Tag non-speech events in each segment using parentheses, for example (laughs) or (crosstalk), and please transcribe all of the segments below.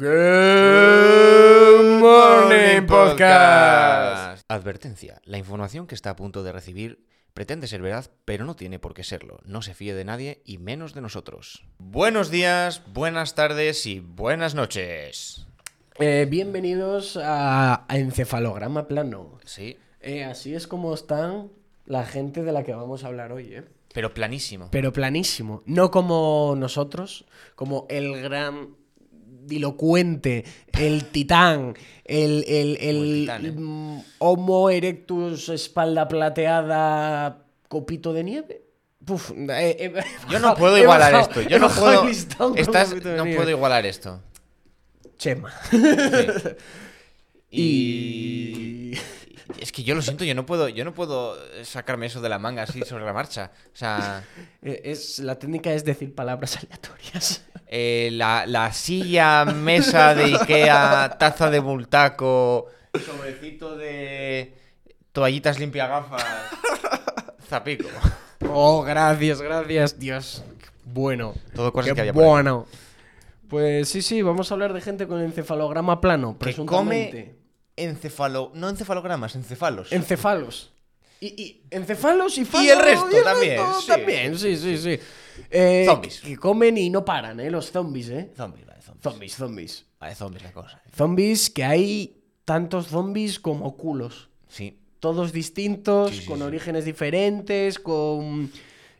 Good Morning Podcast. Advertencia. La información que está a punto de recibir pretende ser verdad, pero no tiene por qué serlo. No se fíe de nadie y menos de nosotros. Buenos días, buenas tardes y buenas noches. Eh, bienvenidos a, a Encefalograma Plano. Sí, Eh, así es como están la gente de la que vamos a hablar hoy, ¿eh? pero planísimo. Pero planísimo. No como nosotros, como el gran dilocuente, el titán, el, el, el, Como el titán, ¿eh? mm, Homo erectus, espalda plateada, copito de nieve. Puf, eh, eh, Yo no puedo igualar bajado- esto. Yo no puedo. Estás- no nieve. puedo igualar esto. Chema. Sí. (laughs) Y... Y es que yo lo siento, yo no puedo, yo no puedo sacarme eso de la manga así sobre la marcha. O sea, (laughs) Eh, Es, la técnica es decir palabras (laughs) aleatorias. eh, la, la silla, mesa de Ikea, taza de bultaco, sobrecito de toallitas limpia gafas, zapico. Oh, gracias, gracias, Dios. Bueno. Todo cosas Qué que había bueno. Pues sí, sí, vamos a hablar de gente con encefalograma plano, Que presuntamente. come encefalo, no encefalogramas, encefalos. Encefalos. Y, y encefalos y falos. Y el resto también, sí. También, sí, sí, sí. Eh, Zombies. Que comen y no paran, ¿eh? Los zombies, ¿eh? Zombies, vale, zombies. Zombies, zombies. Vale, zombies la cosa. Zombies que hay tantos zombies como culos. Sí. todos distintos, Sí, sí, con orígenes diferentes, con...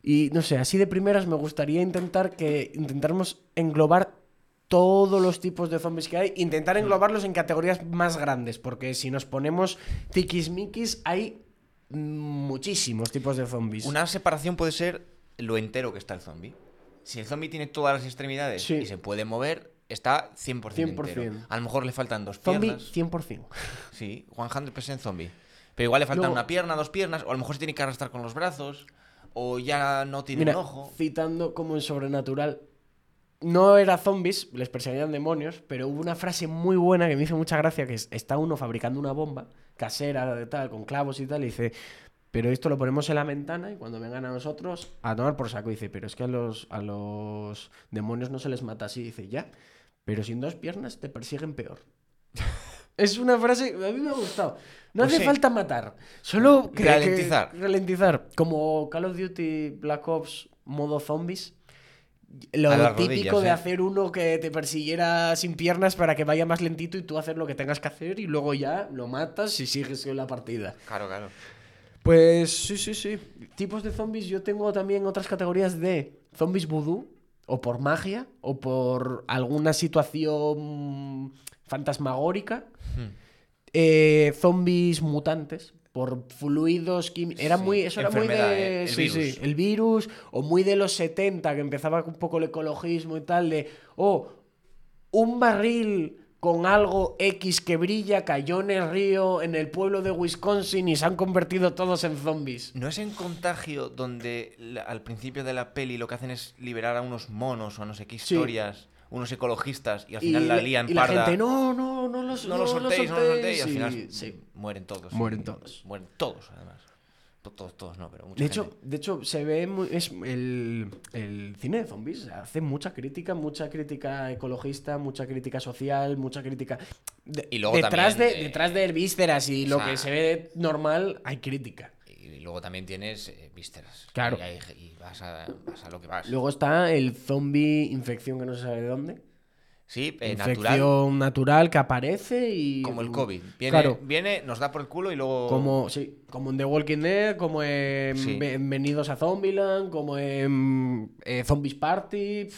Y no sé, así de primeras me gustaría intentar que intentáramos englobar todos los tipos de zombies que hay, intentar Mm. englobarlos en categorías más grandes, porque si nos ponemos tiquismiquis hay muchísimos tipos de zombies. Una separación puede ser lo entero que está el zombie. Si el zombie tiene todas las extremidades Sí. y se puede mover, está 100%, 100%. entero. A lo mejor le faltan dos Zombie piernas. 100%. Sí, 100% zombie. Pero igual le faltan Luego- una pierna, dos piernas, o a lo mejor se tiene que arrastrar con los brazos, o ya no tiene Mira, un ojo. citando como en Sobrenatural, no era zombies, les perseguían demonios, pero hubo una frase muy buena que me hizo mucha gracia, que es, está uno fabricando una bomba casera tal, con clavos y tal, y dice, pero esto lo ponemos en la ventana y cuando vengan a nosotros, a tomar por saco, dice, pero es que a los, a los demonios no se les mata así, dice, ya, pero sin dos piernas te persiguen peor. (laughs) Es una frase, a mí me ha gustado. No Pues hace sí. falta matar, solo que- que- ralentizar. Como Call of Duty Black Ops modo zombies. Lo típico rodillas, de ¿eh? hacer uno que te persiguiera sin piernas para que vaya más lentito y tú hacer lo que tengas que hacer y luego ya lo matas y sigues con la partida. Claro, claro. Pues sí, sí, sí. Tipos de zombies, yo tengo también otras categorías de zombies vudú, o por magia, o por alguna situación fantasmagórica. Hmm. Eh, zombies mutantes, por fluidos químicos. Era Sí, muy. Eso era muy de. eh, el sí, sí, virus. el virus. O muy de los 70, que empezaba un poco el ecologismo y tal, de. Oh, un barril con algo X que brilla cayó en el río en el pueblo de Wisconsin y se han convertido todos en zombies. ¿No es en contagio donde al principio de la peli lo que hacen es liberar a unos monos o a no sé qué Sí. Unos ecologistas, y al Y, final la lían y la parda? gente, no, no, no los no lo soltéis, no lo soltéis, y al final Sí, mueren todos. Mueren todos. Mueren todos, además. To- Todos, todos no, pero mucha De hecho, de hecho, se ve muy, es el, el cine de zombies hace mucha crítica, mucha crítica ecologista, mucha crítica social, mucha crítica. de- Y luego detrás también de, de- detrás de vísceras y O lo que se ve normal, hay crítica. Y luego también tienes eh, vísceras. Claro. Y, hay- y vas, a, vas a lo que vas. Luego está el zombie infección que no se sabe de dónde. sí, eh, infección natural, natural. que aparece y. como el COVID. Viene, Claro. viene, nos da por el culo y luego... Como, sí, como en The Walking Dead, como en Sí. Bienvenidos a Zombieland, como en eh, Zombies Party.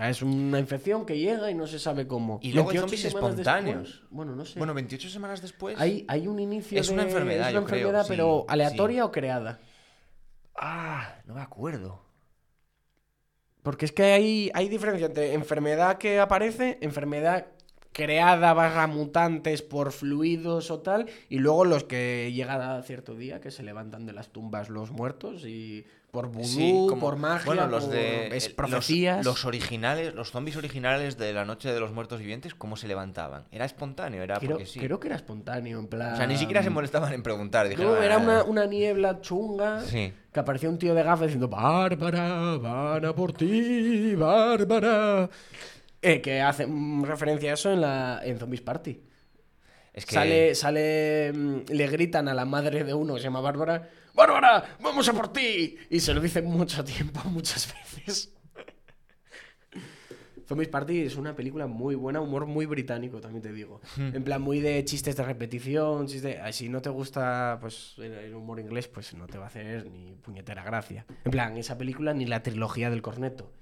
Es una infección que llega y no se sabe cómo. Y luego hay 28 zombies espontáneos. después- bueno, no sé. Bueno, 28 semanas después... hay, hay un inicio Es una de- enfermedad, es una yo enfermedad, pero sí. aleatoria o creada. Ah, no me acuerdo. Porque es que hay, hay diferencia entre enfermedad que aparece, enfermedad creada barra mutantes por fluidos o tal, y luego los que llegan a cierto día que se levantan de las tumbas los muertos y por vudú, Sí, como- por magia, bueno, los por de es profecías. Los, los originales, los zombies originales de la noche de los muertos vivientes, ¿cómo se levantaban? Era espontáneo, era creo, porque sí. creo que era espontáneo, en plan... O sea, ni siquiera se molestaban en preguntar. Dijeron, No, era "Ah". una, una niebla chunga Sí. que aparecía un tío de gafas diciendo Bárbara, van a por ti, Bárbara. Eh, que hace referencia a eso en, la, en Zombies Party. Es que Sale, sale, mm, le gritan a la madre de uno que se llama Bárbara, ¡Bárbara, vamos a por ti! Y se lo dicen mucho tiempo, (laughs) muchas veces. Zombies Party es una película muy buena, humor muy británico, también te digo. En plan, muy de chistes de repetición, chistes... ah, Si no te gusta pues, el, el humor inglés, pues no te va a hacer ni puñetera gracia. En plan, esa película ni la trilogía del corneto.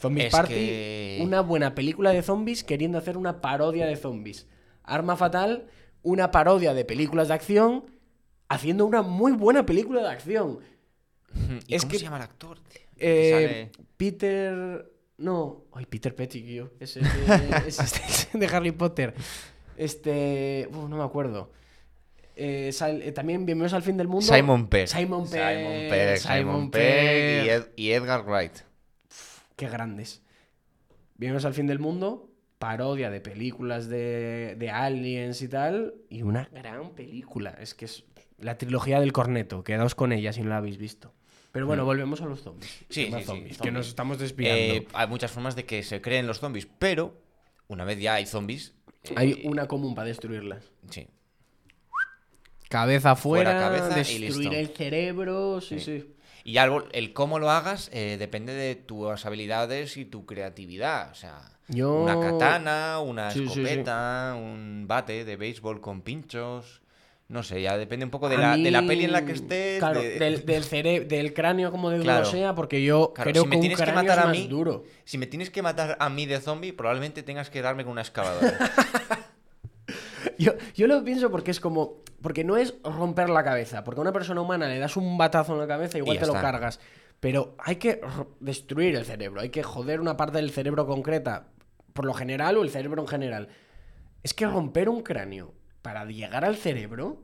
Zombies Es Party, que- una buena película de zombies queriendo hacer una parodia de zombies. Arma Fatal, una parodia de películas de acción, haciendo una muy buena película de acción. ¿Y es cómo que- se llama el actor? tío? Eh, Sale- Peter. No. Ay, Peter Pettigrew. Ese (laughs) es de, es de- de Harry Potter. Este. uf, no me acuerdo. Eh, sal- eh, también Bienvenidos al fin del mundo. Simon Pegg. Simon Pegg. Simon Pegg, Simon Pegg y, Pegg. Ed- y Edgar Wright. Qué grandes. Bienvenidos al fin del mundo. Parodia de películas de, de aliens y tal. Y una gran película. Es que es la trilogía del corneto. Quedaos con ella si no la habéis visto. Pero bueno, volvemos a los zombies. Mm. Sí, sí, Que nos estamos desviando. Eh, hay muchas formas de que se creen los zombies, pero una vez ya hay zombies. eh, Hay una común para destruirlas. Sí. Cabeza Fuera fuera, cabeza y destruir listo. el cerebro, sí, Sí. sí. Y ya el, el cómo lo hagas eh, depende de tus habilidades y tu creatividad. O sea, Yo- una katana, una Sí, sí, sí. escopeta, un bate de béisbol con pinchos. No sé, ya depende un poco de la, de la peli en la que estés. Claro, de- del, del, cere- del cráneo como de duro Claro. sea, porque yo Claro, creo si me que un tienes que matar es a más mí- duro. Si me tienes que matar a mí de zombie, probablemente tengas que darme con una excavadora. (laughs) Yo, yo lo pienso porque es como. Porque no es romper la cabeza. Porque a una persona humana le das un batazo en la cabeza, igual te lo cargas. Pero hay que destruir el cerebro. Hay que joder una parte del cerebro concreta. Por lo general o el cerebro en general. Es que romper un cráneo para llegar al cerebro.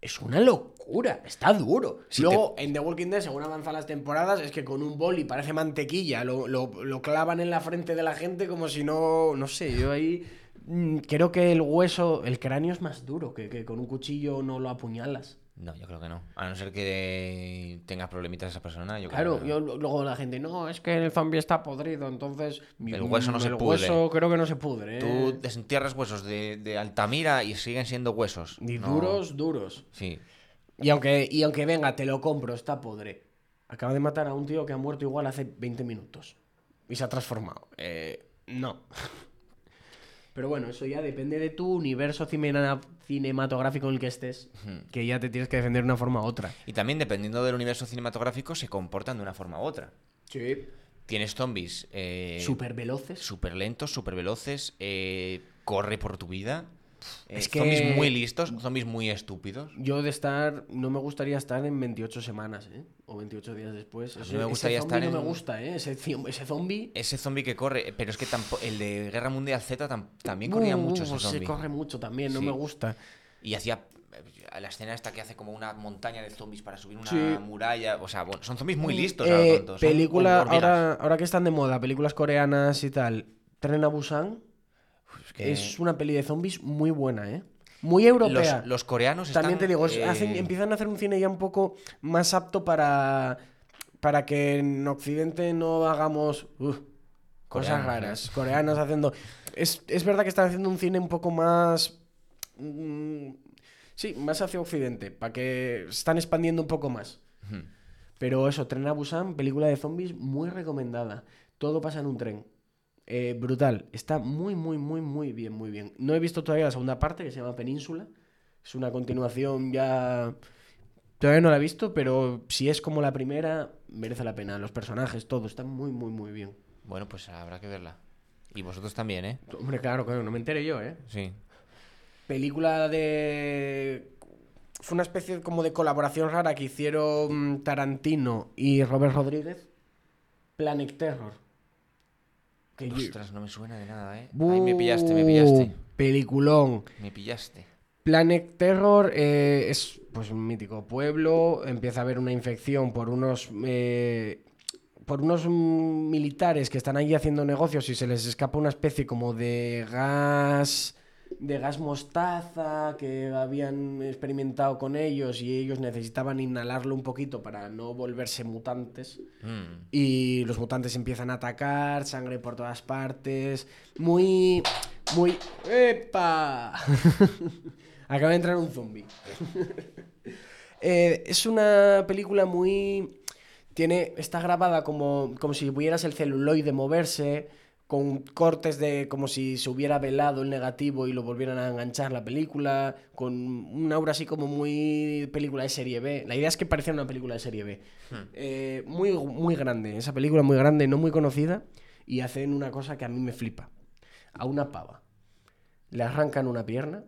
Es una locura, está duro. Si Luego, en The Walking Dead, según avanzan las temporadas, es que con un boli parece mantequilla, lo, lo- lo clavan en la frente de la gente como si no. No sé, yo ahí. mm, Creo que el hueso, el cráneo es más duro, que, que con un cuchillo no lo apuñalas. No, yo creo que no. A no ser que tengas problemitas esa persona, yo creo Claro, que yo, luego la gente, no, es que el zombie está podrido, entonces. El hueso no mm, se el pudre. hueso creo que no se pudre. ¿eh? Tú desentierras huesos de, de Altamira y siguen siendo huesos. Ni No- duros, duros. Sí. Y aunque, y aunque venga, te lo compro, está podre. Acaba de matar a un tío que ha muerto igual hace 20 minutos. Y se ha transformado. Eh, no. (laughs) Pero bueno, eso ya depende de tu universo cinematográfico en el que estés. Que ya te tienes que defender de una forma u otra. Y también, dependiendo del universo cinematográfico, se comportan de una forma u otra. Sí. Tienes zombies eh, Súper veloces. súper lentos, súper veloces, eh, corre por tu vida. Eh, Es que- Zombies muy listos, zombies muy estúpidos. Yo de estar, no me gustaría estar en 28 semanas, ¿eh? O 28 días después. me gustaría estar no en- me gusta, ¿eh? Ese, zombie... Ese zombie que corre, pero es que el de Guerra Mundial Z tam- también corría Uh, mucho ese se zombie. corre mucho también, no Sí. me gusta. Y hacía eh, la escena esta que hace como una montaña de zombies para subir una Sí. muralla. O sea, bueno, son zombies muy listos, Eh, a lo tonto, película, ahora, ahora que están de moda, películas coreanas y tal. Tren a Busan Es que es una peli de zombies muy buena, ¿eh? Muy europea. los, los coreanos están, También te digo, eh, hacen- empiezan a hacer un cine ya un poco más apto para, para que en Occidente no hagamos uh, cosas raras. Coreanos haciendo... Es, es verdad que están haciendo un cine un poco más... mm, sí, más hacia Occidente, para que están expandiendo un poco más. Pero eso, Tren a Busan, película de zombies muy recomendada. Todo pasa en un tren. Eh, brutal. Está muy, muy, muy, muy bien, muy bien. No he visto todavía la segunda parte, que se llama Península. Es una continuación ya... Todavía no la he visto, pero si es como la primera, merece la pena. Los personajes, todo, está muy, muy, muy bien. Bueno, pues habrá que verla. Y vosotros también, ¿eh? Hombre, claro, claro, no me enteré yo, ¿eh? Sí. película de. Fue una especie como de colaboración rara que hicieron Tarantino y Robert Rodríguez. Planet Terror. Ostras, no me suena de nada, ¿eh? Ay, me pillaste, me pillaste. Peliculón. Me pillaste. Planet Terror eh, es pues un mítico pueblo. Empieza a haber una infección por unos. eh, por unos militares que están allí haciendo negocios y se les escapa una especie como de gas de gas mostaza que habían experimentado con ellos y ellos necesitaban inhalarlo un poquito para no volverse mutantes. Mm. Y los mutantes empiezan a atacar, sangre por todas partes. Muy. Muy. ¡Epa! (laughs) Acaba de entrar un zombie. (laughs) Eh, es una película muy. Tiene. Está grabada como, como si pudieras el celuloide moverse. Con cortes de como si se hubiera velado el negativo y lo volvieran a enganchar la película. Con un aura así como muy película de serie B. La idea es que pareciera una película de serie B. Eh, muy, muy grande. Esa película muy grande, no muy conocida. Y hacen una cosa que a mí me flipa. A una pava. Le arrancan una pierna,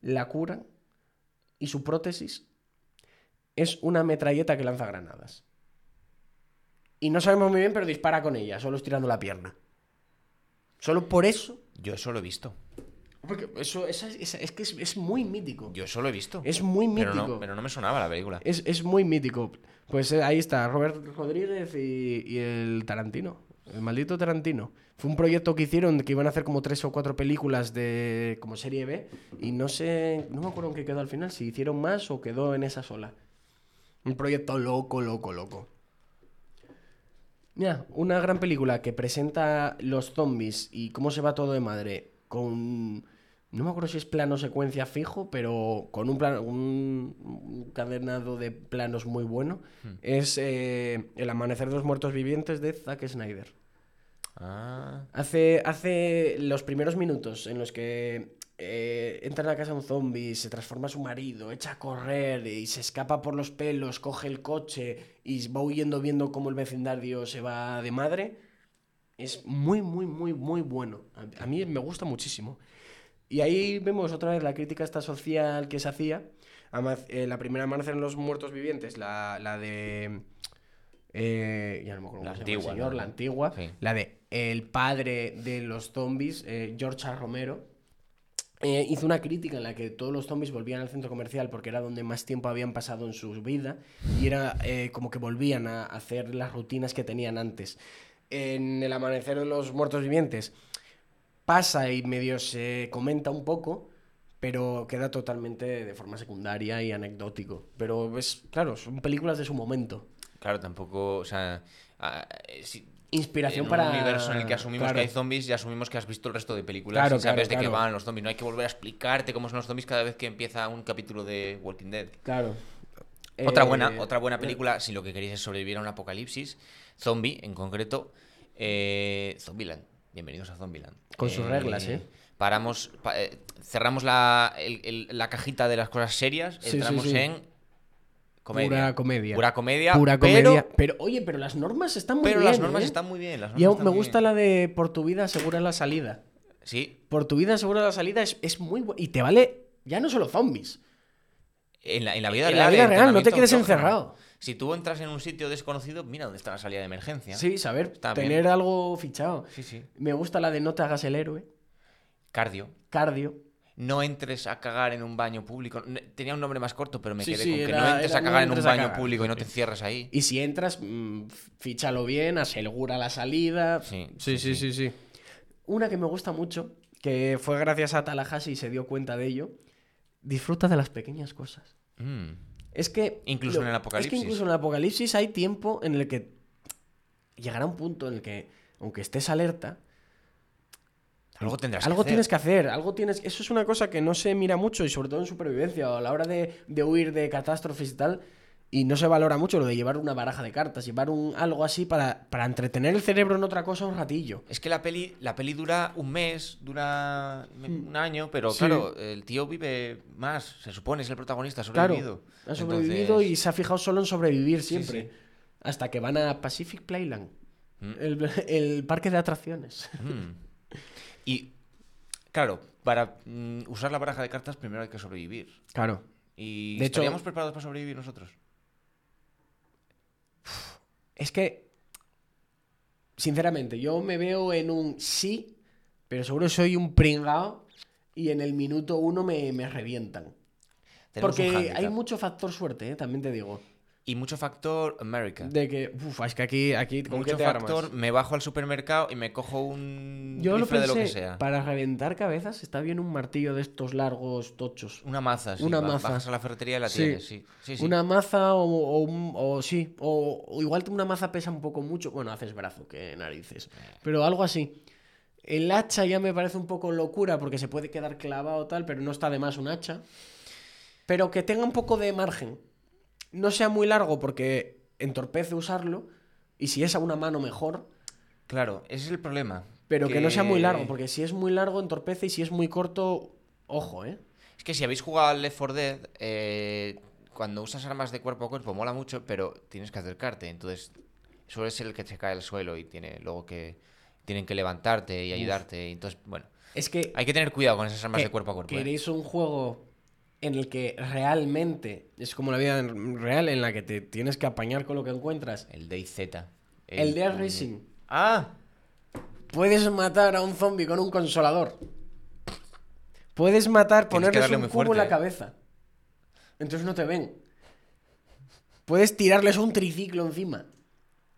la curan y su prótesis es una metralleta que lanza granadas. Y no sabemos muy bien, pero dispara con ella, solo estirando la pierna. Solo por eso. Yo eso lo he visto. Porque eso esa- esa- es que es, es muy mítico. Yo eso lo he visto. Es muy pero mítico. no, pero no me sonaba la película. Es, es muy mítico. Pues eh, ahí está, Robert Rodríguez y, y el Tarantino. El maldito Tarantino. Fue un proyecto que hicieron que iban a hacer como tres o cuatro películas de como serie B. Y no sé, no me acuerdo en qué quedó al final, si hicieron más o quedó en esa sola. Un proyecto loco, loco, loco. Mira, una gran película que presenta los zombies y cómo se va todo de madre con... No me acuerdo si es plano secuencia fijo, pero con un, plano, un, un cadenado de planos muy bueno. Es eh, El amanecer de los muertos vivientes de Zack Snyder. Ah, Hace, hace los primeros minutos en los que eh, entra en la casa un zombie, se transforma su marido, echa a correr y se escapa por los pelos, coge el coche y va huyendo viendo cómo el vecindario se va de madre. Es muy, muy, muy, muy bueno. A, a mí me gusta muchísimo. Y ahí vemos otra vez la crítica esta social que se hacía. Eh, la primera Amanecer en los Muertos Vivientes, la, la de... eh, ya no me acuerdo La antigua, señor, ¿no? la antigua. Sí. La de el padre de los zombies, eh, George A. Romero. Eh, hizo una crítica en la que todos los zombies volvían al centro comercial porque era donde más tiempo habían pasado en su vida y era eh, como que volvían a hacer las rutinas que tenían antes. En el amanecer de los muertos vivientes pasa y medio se comenta un poco, pero queda totalmente de forma secundaria y anecdótico. Pero es, claro, son películas de su momento. claro, tampoco, o sea, eh, Inspiración en para... un universo en el que asumimos claro. que hay zombies, ya asumimos que has visto el resto de películas Claro, y sabes claro, de qué van los zombies. No hay que volver a explicarte cómo son los zombies cada vez que empieza un capítulo de Walking Dead. Claro. Otra Eh, buena, otra buena película, si lo que queréis es sobrevivir a un apocalipsis, zombie en concreto, eh, Zombieland. Bienvenidos a Zombieland. Con sus reglas, ¿eh? Paramos, pa- eh, cerramos la, el- el- la cajita de las cosas serias, Sí, sí, entramos sí. en comedia. Pura comedia. Pura comedia. Pura pero- comedia. Pero, oye, pero las normas están muy Pero, bien. las normas ¿eh? están muy bien. las Y aún me gusta bien. la de por tu vida asegura la salida. Sí, Por tu vida asegura la salida es, es muy bu- Y te vale ya no solo zombies. en la, en la vida En real. la vida real, no te quedes encerrado. Si tú entras en un sitio desconocido, mira dónde está la salida de emergencia. Sí, saber, Está tener bien. algo fichado. sí, sí. Me gusta la de no te hagas el héroe. Cardio. Cardio. No entres a cagar en un baño público. Tenía un nombre más corto, pero me Sí, quedé sí, con que no entres era a no cagar en un baño cagar. público y no te cierres ahí. Y si entras, mm, fíchalo bien, asegura la salida. Sí, sí, sí, sí, sí. Una que me gusta mucho, que fue gracias a Tallahassee y se dio cuenta de ello. Disfruta de las pequeñas cosas. Mm. Es que. Incluso en el Es apocalipsis. que incluso en el apocalipsis hay tiempo en el que. Llegará un punto en el que, aunque estés alerta, Algo tendrás algo que hacer. tienes que hacer. Algo tienes. Eso es una cosa que no se mira mucho y sobre todo en supervivencia o a la hora de, de huir de catástrofes y tal. Y no se valora mucho lo de llevar una baraja de cartas, llevar un, algo así para, para entretener el cerebro en otra cosa un ratillo. Es que la peli, la peli dura un mes, dura me- un año, pero. Sí. claro, el tío vive más, se supone, es el protagonista, ha Claro, sobrevivido. ha sobrevivido y se ha fijado solo en sobrevivir Sí, siempre. sí. Hasta que van a Pacific Playland, Mm. el, el parque de atracciones. mm. Y, claro, para mm, usar la baraja de cartas primero hay que sobrevivir. Claro. ¿Y De hecho- estaríamos preparados para sobrevivir nosotros? Es que, sinceramente, yo me veo en un sí, pero seguro soy un pringao y en el minuto uno me, me revientan. Porque hay mucho factor suerte, ¿eh? también te digo. Y mucho factor America. De que, uf, es que aquí, aquí ¿con qué mucho te factor, armas? me bajo al supermercado y me cojo un Yo lo pensé, de lo que sea. para reventar cabezas está bien un martillo de estos largos tochos. Una maza, sí. Una maza. Bajas a la ferretería y la Sí. tienes, sí. Sí, sí. Una maza o, o, un- o sí, o, o igual una maza pesa un poco mucho. Bueno, haces brazo, que narices. Pero algo así. El hacha ya me parece un poco locura porque se puede quedar clavado tal, pero no está de más un hacha. Pero que tenga un poco de margen. No sea muy largo porque entorpece usarlo. Y si es a una mano mejor. Claro, ese es el problema. Pero que... no sea muy largo, porque si es muy largo entorpece y si es muy corto, ojo, ¿eh? Es que si habéis jugado al Left 4 Dead, eh, cuando usas armas de cuerpo a cuerpo mola mucho, pero tienes que acercarte. Entonces, suele ser el que se cae al suelo y tiene luego que tienen que levantarte y ayudarte. Entonces, bueno, Es que hay que tener cuidado con esas armas que de cuerpo a cuerpo. ¿eh? ¿Queréis un juego en el que realmente es como la vida real, en la que te tienes que apañar con lo que encuentras? El DayZ. El de Racing. Ah, Puedes matar a un zombie con un consolador. Puedes matar, ponerles un cubo en fuerte, la ¿eh? cabeza. Entonces no te ven. Puedes tirarles un triciclo encima.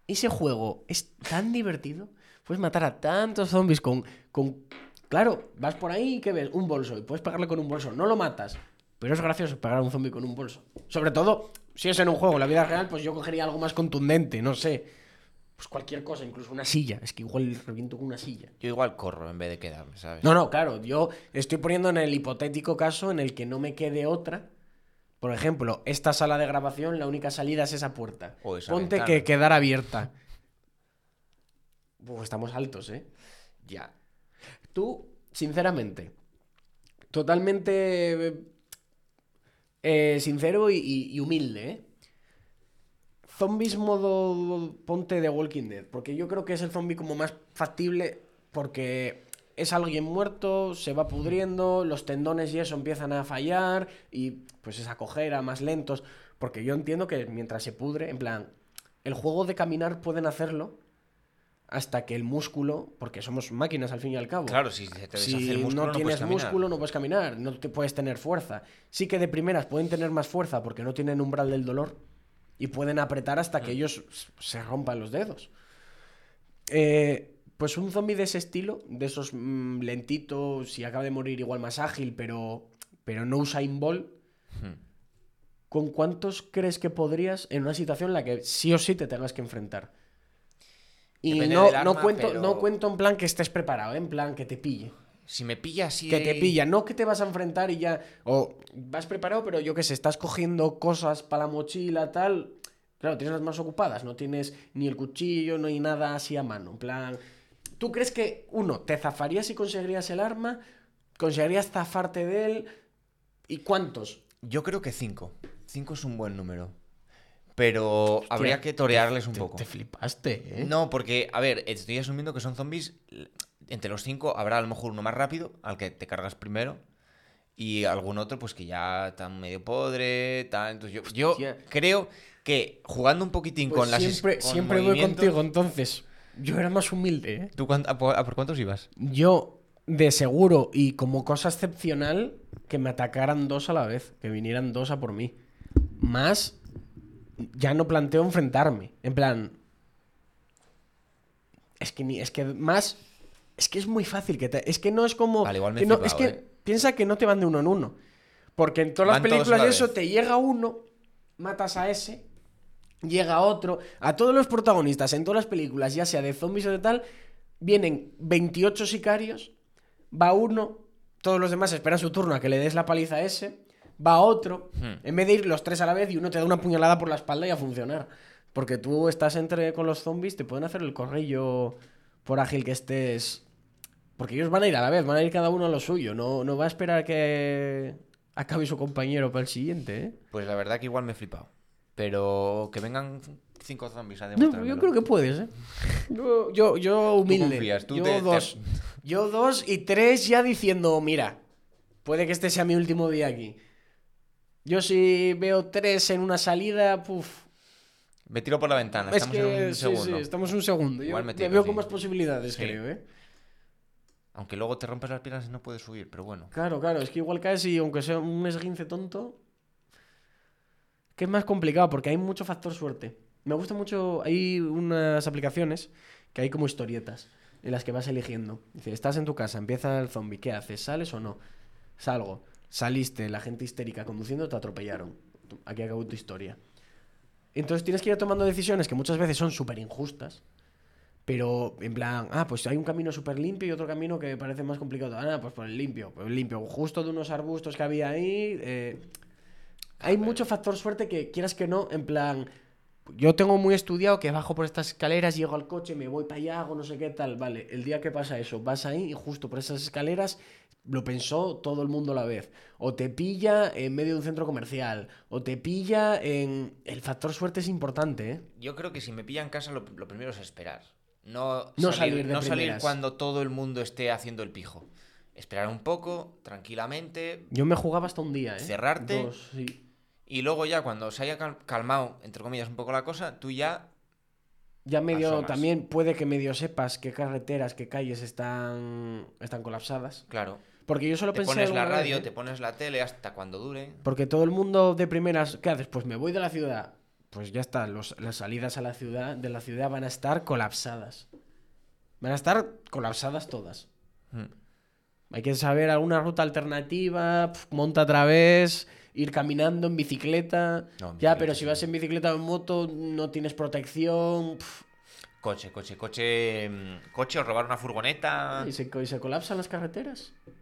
Ese juego es tan divertido. Puedes matar a tantos zombies con, con... Claro, vas por ahí y ¿qué ves? Un bolso. Y puedes pegarle con un bolso. No lo matas. Pero es gracioso pegar a un zombie con un bolso. Sobre todo, si es en un juego, en la vida real, pues yo cogería algo más contundente. No sé. Pues cualquier cosa, incluso una silla. Es que igual reviento con una silla. yo igual corro en vez de quedarme, ¿sabes? No, no, claro, yo estoy poniendo en el hipotético caso en el que no me quede otra. Por ejemplo, esta sala de grabación, la única salida es esa puerta. O esa Ponte ventana. que quedara abierta. Uf, estamos altos, ¿eh? Ya. Tú, sinceramente, totalmente eh, sincero y, humilde, ¿eh? Zombies modo ponte de Walking Dead, porque yo creo que es el zombie como más factible porque es alguien muerto, se va pudriendo, los tendones y eso empiezan a fallar y pues esa cojera, más lentos, porque yo entiendo que mientras se pudre, en plan, el juego de caminar pueden hacerlo hasta que el músculo, porque somos máquinas al fin y al cabo. Claro, si se te Si el músculo, no tienes músculo, no puedes caminar, no te puedes tener fuerza. Sí que de primeras pueden tener más fuerza porque no tienen umbral del dolor y pueden apretar hasta Mm. que ellos se rompan los dedos. Eh, pues un zombie de ese estilo, de esos mm, lentitos, si acaba de morir igual más ágil, pero, pero no usa Bolt, Hmm. ¿con cuántos crees que podrías en una situación en la que sí o sí te tengas que enfrentar? Y Depende no, del no cuento, pero- no cuento en plan que estés preparado, ¿eh? en plan que te pille. Si me pilla así Que te pilla, no que te vas a enfrentar y ya. O vas preparado, pero yo qué sé, estás cogiendo cosas para la mochila, tal. Claro, tienes las manos ocupadas, no tienes ni el cuchillo, no hay nada así a mano. En plan. ¿Tú crees que, uno, te zafarías si conseguirías el arma? ¿Conseguirías zafarte de él? ¿Y cuántos? Yo creo que 5. 5 es un buen número. Pero habría que torearles un Te- poco. Te, flipaste, ¿eh? No, porque, a ver, estoy asumiendo que son zombies. Entre los 5 habrá a lo mejor uno más rápido, al que te cargas primero. Y algún otro, pues que ya está medio podre, tal. Entonces yo, creo que jugando un poquitín Pues con las. siempre con siempre voy contigo, entonces. Yo era más humilde, ¿eh? ¿Tú cuánt- a, por, a por cuántos ibas? Yo, de seguro, y como cosa excepcional, que me atacaran dos a la vez, que vinieran dos a por mí. Más, ya no planteo enfrentarme. En plan. Es que ni, es que más. Es que es muy fácil que te- Es que no es como. Vale, igual me que no- es que ¿eh? piensa que no te van de uno en uno. Porque en todas las Van películas la de eso vez. te llega uno, matas a ese, llega otro. A todos los protagonistas en todas las películas, ya sea de zombies o de tal, vienen 28 sicarios, va uno, todos los demás esperan su turno a que le des la paliza a ese, va otro, Hmm. en vez de ir los tres a la vez y uno te da una puñalada por la espalda y a funcionar. Porque tú estás entre con los zombies, te pueden hacer el corrillo por ágil que estés. Porque ellos van a ir a la vez, van a ir cada uno a lo suyo, no, no va a esperar que acabe su compañero para el siguiente, ¿eh? Pues la verdad que igual me he flipado. Pero que vengan 5 zombies a No, demostrármelo. yo creo que puedes, ¿eh? Yo, yo, yo humilde. confías, tú yo te- te- dos. Yo dos y tres ya diciendo, mira, puede que este sea mi último día aquí. Yo si veo tres en una salida, puf. Me tiro por la ventana. Es Estamos que en un sí, segundo. sí, estamos un segundo. Yo Igual me te tiro, veo sí. con más posibilidades, creo, ¿eh? Aunque luego te rompes las piernas y no puedes subir, pero bueno. Claro, claro, es que igual caes y aunque sea un esguince tonto. que es más complicado porque hay mucho factor suerte. Me gusta mucho, hay unas aplicaciones que hay como historietas en las que vas eligiendo. Dice, estás en tu casa, empieza el zombie, ¿qué haces? ¿Sales o no? Salgo. Saliste, la gente histérica conduciendo, te atropellaron. Aquí acabó tu historia. Entonces tienes que ir tomando decisiones que muchas veces son súper injustas. Pero en plan, ah, pues hay un camino súper limpio y otro camino que parece más complicado. Ah, pues por el limpio, pues el limpio. Justo de unos arbustos que había ahí. eh, hay mucho factor suerte que quieras que no, en plan, yo tengo muy estudiado que bajo por estas escaleras, llego al coche, me voy para allá, hago no sé qué tal. Vale, el día que pasa eso, vas ahí y justo por esas escaleras lo pensó todo el mundo a la vez. O te pilla en medio de un centro comercial, o te pilla en... El factor suerte es importante, ¿eh? Yo creo que si me pilla en casa, lo, lo primero es esperar. No, No salir, no salir cuando todo el mundo esté haciendo el pijo. Esperar un poco, tranquilamente, Yo me jugaba hasta un día, ¿eh? Cerrarte. Dos, sí. Y luego ya cuando se haya cal- calmado, entre comillas, un poco la cosa, tú ya... Ya medio, Asomas. también puede que medio sepas qué carreteras, qué calles están, están colapsadas. Claro, Porque yo solo te pensé pones la vez, radio, ¿eh? te pones la tele hasta cuando dure. Porque todo el mundo de primeras, ¿qué haces? Pues me voy de la ciudad. Pues ya está, los- las salidas a la ciudad, de la ciudad van a estar colapsadas. Van a estar colapsadas todas. Mm. Hay que saber alguna ruta alternativa, pf, monta a través, ir caminando en bicicleta. No, en ya, bicicleta pero si vas en bicicleta o en moto, no tienes protección. Coche, coche, coche, mm, coche o robar una furgoneta. y, se, y se colapsan las carreteras. Digo-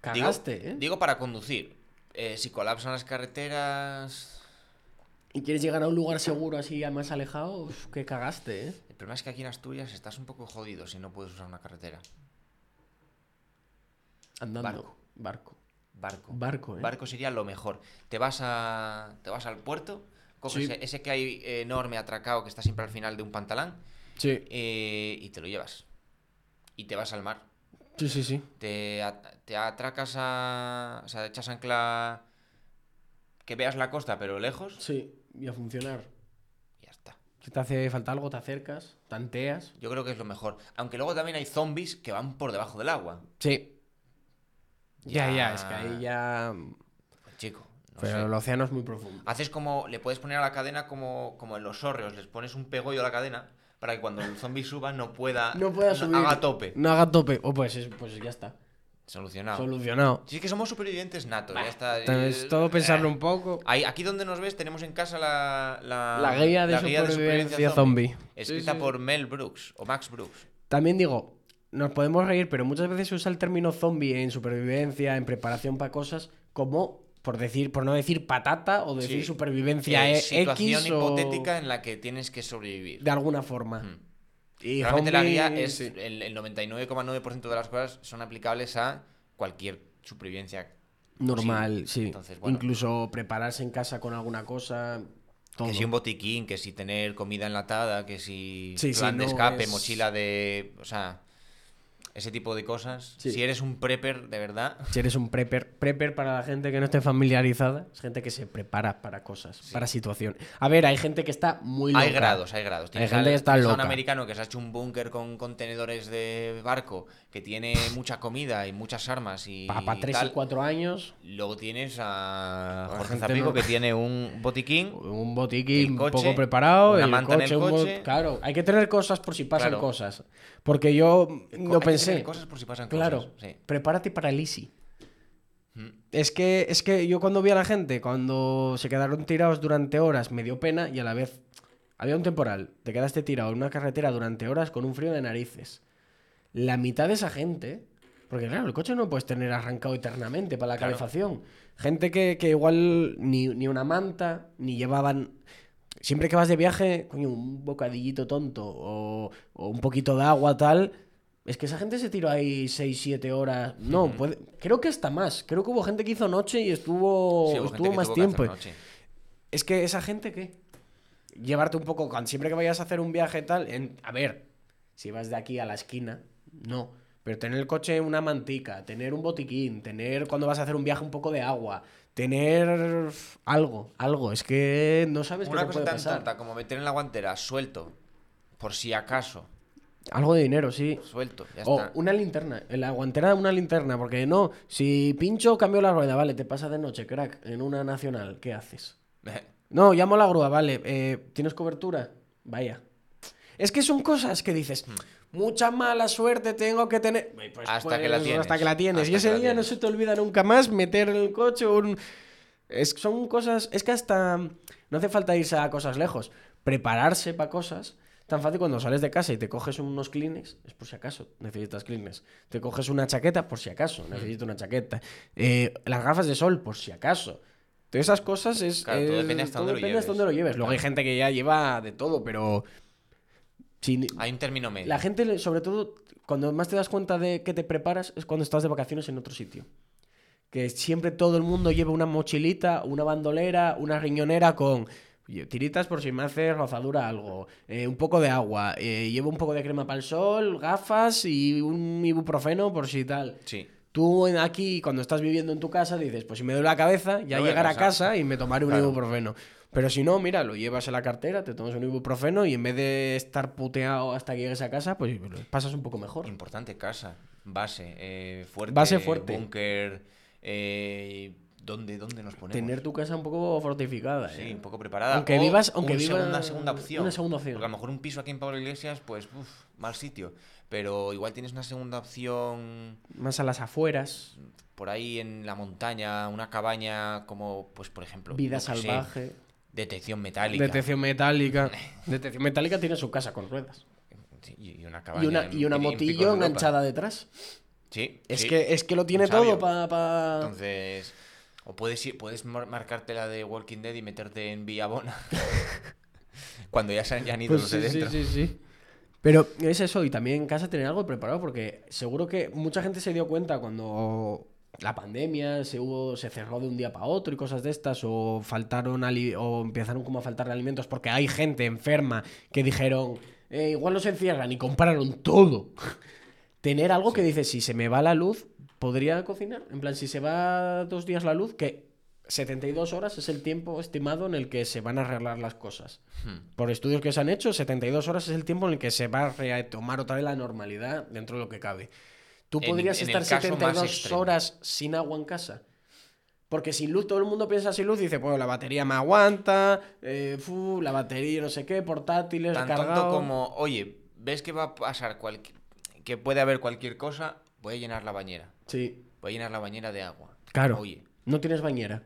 Cagaste, ¿eh? Digo para conducir. Eh, si colapsan las carreteras... Y quieres llegar a un lugar seguro así más alejado, uf, que cagaste, ¿eh? El problema es que aquí en Asturias estás un poco jodido si no puedes usar una carretera. Andando. Barco. Barco. Barco. Barco, ¿eh? Barco sería lo mejor. Te vas a. Te vas al puerto, coges Sí. ese, que hay enorme atracado que está siempre al final de un pantalán Sí. eh, y te lo llevas. Y te vas al mar. Sí, sí, sí. Te, te atracas a. O sea, echas ancla. Que veas la costa, pero lejos. Sí, y a funcionar. Y ya está. Si te hace falta algo, te acercas, tanteas. Yo creo que es lo mejor. Aunque luego también hay zombies que van por debajo del agua. Sí. Ya, Ya. ya, es que ahí ya. Pues chico. No Pero sé. el océano es muy profundo. Haces como. Le puedes poner a la cadena como, como en los hórreos. Les pones un pegollo a la cadena para que cuando el zombie suba no pueda. No pueda subir. Haga tope. No haga tope. O pues, es- pues ya está. Solucionado. Solucionado. Si es que somos supervivientes natos. ya está. Entonces, Eh, todo pensarlo eh. un poco. Ahí, aquí donde nos ves tenemos en casa la, la, La guía de la supervivencia zombie. Escrita Sí, sí. por Mel Brooks o Max Brooks. También digo, nos podemos reír, pero muchas veces se usa el término zombie en supervivencia, en preparación para cosas, como, por decir, por no decir patata o decir Sí. supervivencia Eh, e- situación X o hipotética en la que tienes que sobrevivir. de alguna forma. Y Realmente la guía es sí. el, el 99,9% de las cosas son aplicables a cualquier supervivencia. normal, sí. Entonces, bueno. Incluso prepararse en casa con alguna cosa. Todo. Que si un botiquín, que si tener comida enlatada, que si plan de escape, es- mochila de... O sea, ese tipo de cosas. Sí. Si eres un prepper, de verdad... Si eres un prepper, prepper para la gente que no esté familiarizada, es gente que se prepara para cosas, para situaciones. A ver, hay gente que está muy loca. Hay grados, hay grados. Tienes gente al- que está tienes a un loca. americano que se ha hecho un búnker con contenedores de barco, que tiene mucha comida y muchas armas y Para 3 y. 4 años, Luego tienes a Jorge gente Zapico no- que tiene un botiquín. un botiquín coche, poco preparado, una el manta en el coche, un coche. Claro, hay que tener cosas por si pasan Claro. cosas. Porque yo Co- hay lo que pensé. cosas por si pasan Claro, cosas. sí. prepárate para el easy. Mm. Es que, es que yo cuando vi a la gente, cuando se quedaron tirados durante horas, me dio pena y a la vez había un temporal. Te quedaste tirado en una carretera durante horas con un frío de narices. La mitad de esa gente, porque claro, el coche no puedes tener arrancado eternamente para la Claro. calefacción. Gente que, que igual ni, ni una manta, ni llevaban. Siempre que vas de viaje, coño, un bocadillito tonto o, o un poquito de agua, tal. Es que esa gente se tiró ahí 6, 7 horas. No, puede, creo que hasta más. Creo que hubo gente que hizo noche y estuvo, Sí, estuvo más que tiempo. Es que esa gente, ¿qué? Llevarte un poco, siempre que vayas a hacer un viaje tal, en- a ver, si vas de aquí a la esquina, no. Pero tener el coche una mantica, tener un botiquín, tener cuando vas a hacer un viaje un poco de agua, tener algo, algo. Es que no sabes qué Una te cosa puede tan pasar. tonta como meter en la guantera suelto, por si acaso, Algo de dinero, sí. suelto, ya O está. una linterna, en la guantera una linterna, porque no, si pincho cambio la rueda, vale, te pasa de noche, crack, en una nacional, ¿qué haces? (laughs) No, llamo a la grúa, vale. eh, ¿Tienes cobertura? Vaya. Es que son cosas que dices, mucha mala suerte tengo que tener. Pues. Hasta que la Hasta tienes. que la tienes. y Hasta ese día no se te olvida nunca más meter en el coche un. Es, son cosas. Es que hasta. No hace falta irse a cosas lejos. Prepararse para cosas. Tan fácil cuando sales de casa y te coges unos Kleenex, es por si acaso necesitas Kleenex. Te coges una chaqueta, por si acaso, necesito una chaqueta. Eh, las gafas de sol, por si acaso. Todas esas cosas es. Claro, todo es- depende hasta todo dónde lo hasta dónde lo lleves. Luego hay gente que ya lleva de todo, pero. Si- Hay un término medio. la gente, sobre todo, cuando más te das cuenta de que te preparas es cuando estás de vacaciones en otro sitio. Que siempre todo el mundo lleva una mochilita, una bandolera, una riñonera con tiritas por si me hace rozadura algo, eh, un poco de agua, eh, llevo un poco de crema para el sol, gafas y un ibuprofeno por si tal. Sí. Tú aquí, cuando estás viviendo en tu casa, dices, pues si me duele la cabeza, ya a llegar a casa. casa y me tomaré un Claro. ibuprofeno. Pero si no, mira, lo llevas en la cartera, te tomas un ibuprofeno y en vez de estar puteado hasta que llegues a casa, pues lo pasas un poco mejor. Importante, casa, base, eh, fuerte, Base fuerte. búnker, eh, ¿dónde, ¿dónde nos ponemos? Tener tu casa un poco fortificada. Sí, ¿eh? un poco preparada. Aunque o vivas- aunque un viva- segunda, segunda opción. una segunda opción. Porque a lo mejor un piso aquí en Pablo Iglesias, pues, mal sitio. Pero igual tienes una segunda opción Más a las afueras, por ahí en la montaña, una cabaña como, pues, por ejemplo, vida sé, salvaje, detección metálica. detección metálica. (laughs) detección metálica tiene su casa con ruedas. Sí, y una cabaña. Y una, en y una en motillo enganchada detrás. Sí. Es, sí. que, es que lo tiene todo para... Entonces, o puedes ir, puedes mar- marcarte la de Walking Dead y meterte en Villabona. (laughs) Cuando ya se han, ya han ido Pues los sí, de sí, dentro. sí, sí. Pero es eso, y también en casa tener algo preparado, porque seguro que mucha gente se dio cuenta cuando la pandemia se hubo, se cerró de un día para otro y cosas de estas, o faltaron ali- o empezaron como a faltar alimentos, porque hay gente enferma que dijeron, "Eh, igual nos encierran y compraron todo. (laughs) tener algo que dice, si se me va la luz, podría cocinar. En plan, si se va dos días la luz, que 72 horas es el tiempo estimado en el que se van a arreglar las cosas. Hmm. Por estudios que se han hecho, 72 horas es el tiempo en el que se va a retomar otra vez la normalidad dentro de lo que cabe. ¿Tú En- podrías en estar caso más 72 extremo. horas sin agua en casa? Porque sin luz todo el mundo piensa sin luz y dice, bueno, la batería me aguanta, eh, fu, la batería no sé qué, portátiles, Tan tonto cargado. como, oye, ¿ves que va a pasar cualquier... que puede haber cualquier cosa? Voy a llenar la bañera. Sí, Voy a llenar la bañera de agua. claro. Oye, No tienes bañera.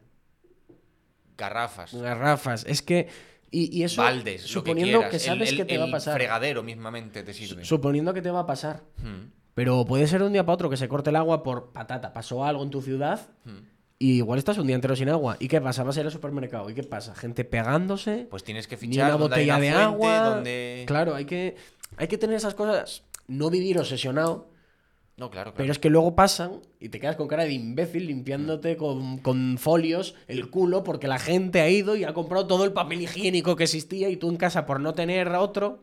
garrafas, Garrafas. Es que... Y, y eso, baldes, lo que suponiendo quieras. que, sabes el, que te el va a pasar. fregadero mismamente te sirve. Suponiendo que te va a pasar. Hmm, Pero puede ser de un día para otro que se corte el agua por patata. Pasó algo en tu ciudad hmm. y igual estás un día entero sin agua. ¿Y qué pasa? Vas a ir al supermercado. ¿Y qué pasa? Gente pegándose. Pues tienes que fichar una botella de agua. donde- Claro, hay que, hay que tener esas cosas. No vivir obsesionado. No, claro, claro. Pero es que luego pasan y te quedas con cara de imbécil limpiándote con, con folios el culo porque la gente ha ido y ha comprado todo el papel higiénico que existía y tú en casa por no tener otro.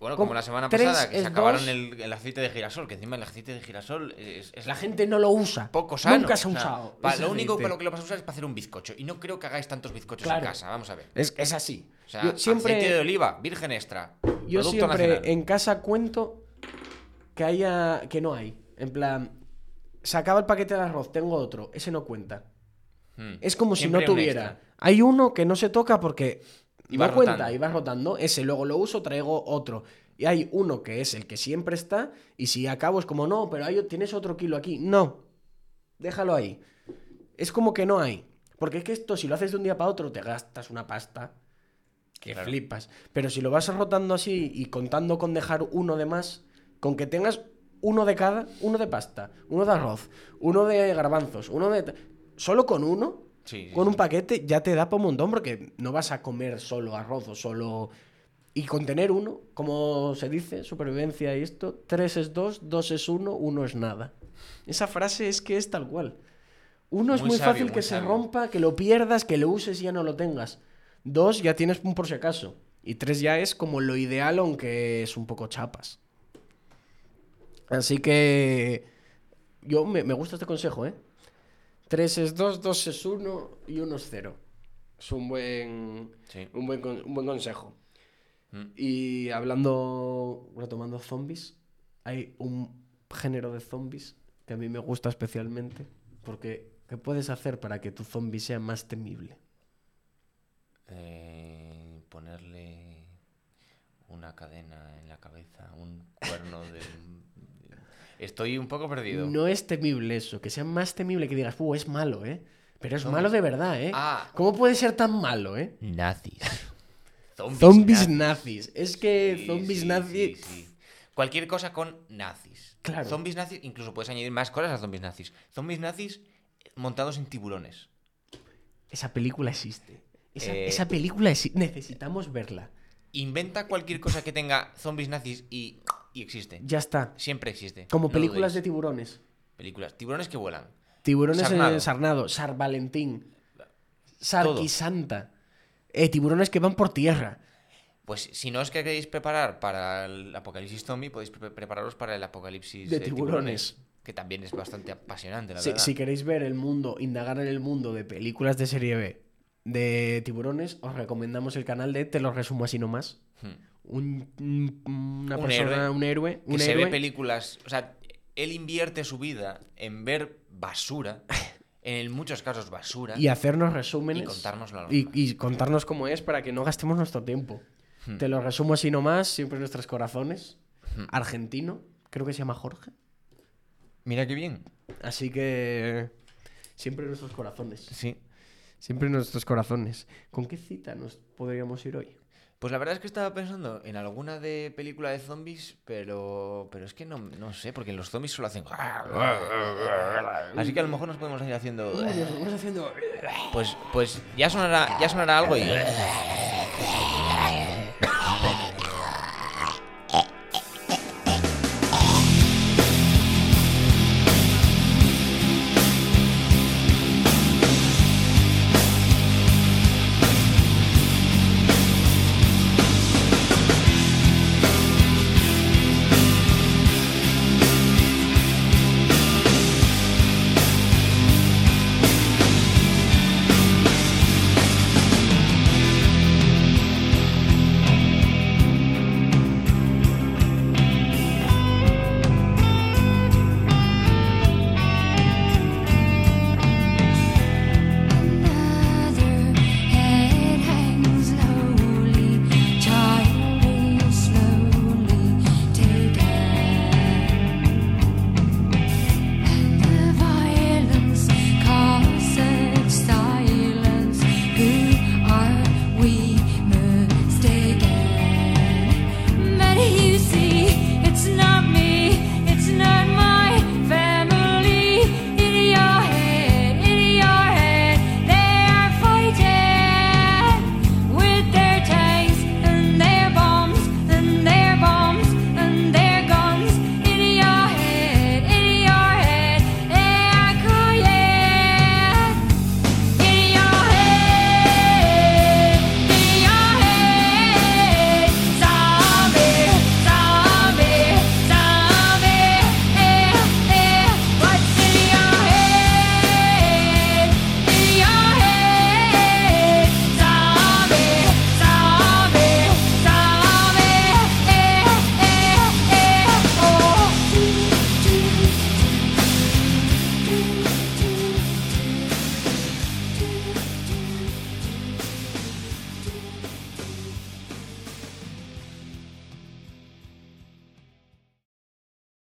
Bueno, Com- como la semana pasada, que se acabaron el, el aceite de girasol, que encima el aceite de girasol es, es La gente no lo usa. poco sano. Nunca se ha o sea, usado. pa- lo único para lo que lo vas a usar es para hacer un bizcocho. Y no creo que hagáis tantos bizcochos Claro. en casa, vamos a ver. Es, es así. O sea, yo siempre, aceite de oliva, virgen extra. yo siempre nacional. en casa cuento que haya que no hay. En plan, se acaba el paquete de arroz, tengo otro, ese no cuenta. Hmm. Es como si no tuviera. Hay uno que no se toca porque Y no cuenta rotando. y va rotando. Ese luego lo uso, traigo otro. Y hay uno que es el que siempre está. Y si acabo es como, no, pero hay, tienes otro kilo aquí. No. Déjalo ahí. Es como que no hay. Porque es que esto, si lo haces de un día para otro, te gastas una pasta que Claro. flipas. Pero si lo vas rotando así y contando con dejar uno de más, con que tengas uno de cada, uno de pasta, uno de arroz, uno de garbanzos, uno de... Solo con uno, Sí, sí, con un paquete, ya te da para un montón porque no vas a comer solo arroz o solo... Y con tener uno, como se dice, supervivencia y esto, tres es dos, dos es uno, uno es nada. Esa frase es que es tal cual. Uno es Muy sabio, fácil muy que se rompa, que lo pierdas, que lo uses y ya no lo tengas. Dos ya tienes un por si acaso. Y tres ya es como lo ideal, aunque es un poco chapas. Así que yo me, me gusta este consejo, ¿eh? Tres es dos, dos es uno y uno es cero. Es un buen, Sí. un buen, un buen consejo. Mm. Y hablando, retomando zombies, hay un género de zombies que a mí me gusta especialmente. Porque, ¿qué puedes hacer para que tu zombie sea más temible? Eh, ponerle una cadena en la cabeza, un cuerno de... (laughs) Estoy un poco perdido. No es temible eso, que sea más temible que digas, uh, es malo, ¿eh? Pero es malo de verdad, ¿eh? Ah. ¿Cómo puede ser tan malo, eh? Nazis. (laughs) Zombies nazis. Es que Sí, zombies sí, nazis. sí, sí. Cualquier cosa con nazis. Claro. Zombies nazis, incluso puedes añadir más cosas a zombies nazis. Zombies nazis montados en tiburones. Esa película existe. Esa, Eh, esa película existe. Necesitamos verla. Inventa cualquier cosa que tenga zombies nazis y, y existe. Ya está. Siempre existe. Como No películas de tiburones. Películas. Tiburones que vuelan. Tiburones Sarnado. en Sarnado, Sar Valentín, Sarqui Todo. Santa. Eh, tiburones que van por tierra. Pues si no os queréis preparar para el apocalipsis zombie, podéis pre- prepararos para el apocalipsis De de tiburones. Que también es bastante apasionante, la Si, verdad. si queréis ver el mundo, indagar en el mundo de películas de serie B de tiburones, os recomendamos el canal de Te lo resumo así nomás. Hmm. Un, un- una Un persona, héroe un héroe, que se ve películas. O sea, él invierte su vida en ver basura, (laughs) en muchos casos basura, y hacernos resúmenes y contárnoslo. y, y contarnos cómo es para que no gastemos nuestro tiempo. Hmm. Te lo resumo así nomás, siempre en nuestros corazones. Hmm. Argentino, creo que se llama Jorge. Mira qué bien. Así que siempre en nuestros corazones. Sí. Siempre en nuestros corazones. ¿Con qué cita nos podríamos ir hoy? Pues la verdad es que estaba pensando en alguna de película de zombies, pero, pero es que no, no sé, porque los zombies solo hacen... Así que a lo mejor nos podemos ir haciendo... Pues, pues ya sonará, ya sonará algo y... (laughs)